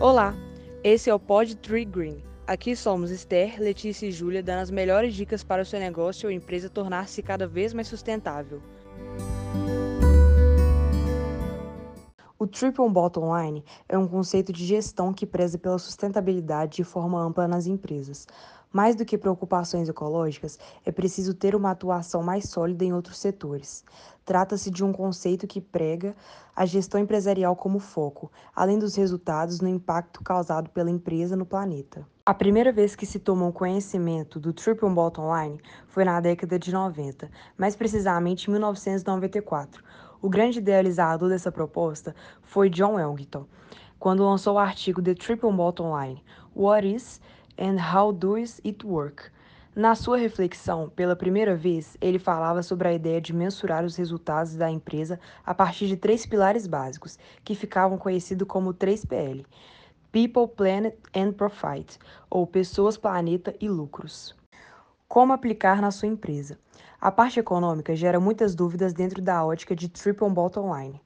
Olá, esse é o Pod Tree Green. Aqui somos Esther, Letícia e Júlia dando as melhores dicas para o seu negócio ou empresa tornar-se cada vez mais sustentável. O Triple Bottom Line é um conceito de gestão que preza pela sustentabilidade de forma ampla nas empresas. Mais do que preocupações ecológicas, é preciso ter uma atuação mais sólida em outros setores. Trata-se de um conceito que prega a gestão empresarial como foco, além dos resultados no impacto causado pela empresa no planeta. A primeira vez que se tomou conhecimento do Triple Bottom Line foi na década de 90, mais precisamente em 1994 o grande idealizador dessa proposta foi John Elgington, quando lançou o artigo The Triple Bottom Line: What is and How Does It Work? Na sua reflexão, pela primeira vez, ele falava sobre a ideia de mensurar os resultados da empresa a partir de três pilares básicos, que ficavam conhecidos como 3PL: People, Planet and Profit, ou Pessoas, Planeta e Lucros. Como aplicar na sua empresa? A parte econômica gera muitas dúvidas dentro da ótica de Triple Bottom Line.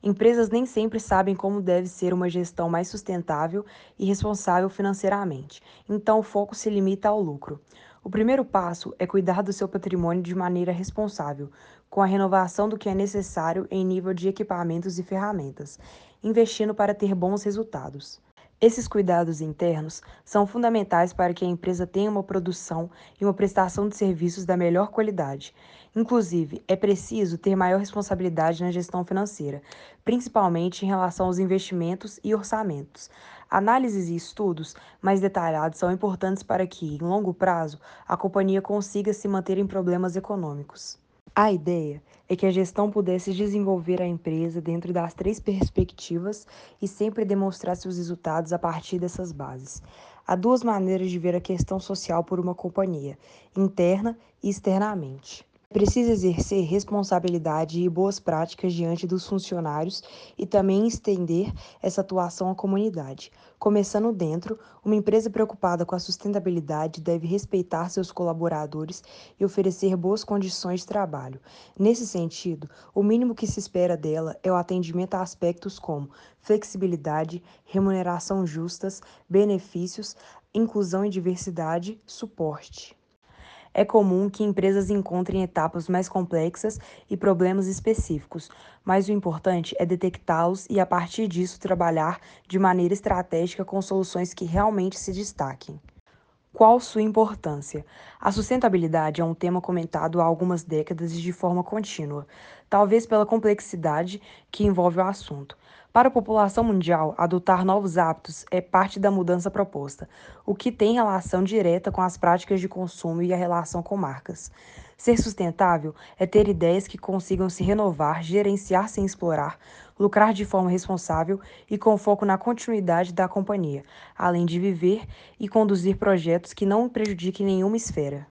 Empresas nem sempre sabem como deve ser uma gestão mais sustentável e responsável financeiramente, então o foco se limita ao lucro. O primeiro passo é cuidar do seu patrimônio de maneira responsável, com a renovação do que é necessário em nível de equipamentos e ferramentas, investindo para ter bons resultados. Esses cuidados internos são fundamentais para que a empresa tenha uma produção e uma prestação de serviços da melhor qualidade. Inclusive, é preciso ter maior responsabilidade na gestão financeira, principalmente em relação aos investimentos e orçamentos. Análises e estudos mais detalhados são importantes para que, em longo prazo, a companhia consiga se manter em problemas econômicos. A ideia é que a gestão pudesse desenvolver a empresa dentro das três perspectivas e sempre demonstrar seus resultados a partir dessas bases. Há duas maneiras de ver a questão social por uma companhia, interna e externamente. Precisa exercer responsabilidade e boas práticas diante dos funcionários e também estender essa atuação à comunidade. Começando dentro, uma empresa preocupada com a sustentabilidade deve respeitar seus colaboradores e oferecer boas condições de trabalho. Nesse sentido, o mínimo que se espera dela é o atendimento a aspectos como flexibilidade, remuneração justas, benefícios, inclusão e diversidade, suporte. É comum que empresas encontrem etapas mais complexas e problemas específicos, mas o importante é detectá-los e, a partir disso, trabalhar de maneira estratégica com soluções que realmente se destaquem. Qual sua importância? A sustentabilidade é um tema comentado há algumas décadas e de forma contínua, talvez pela complexidade que envolve o assunto. Para a população mundial, adotar novos hábitos é parte da mudança proposta, o que tem relação direta com as práticas de consumo e a relação com marcas. Ser sustentável é ter ideias que consigam se renovar, gerenciar sem explorar, lucrar de forma responsável e com foco na continuidade da companhia, além de viver e conduzir projetos que não prejudiquem nenhuma esfera.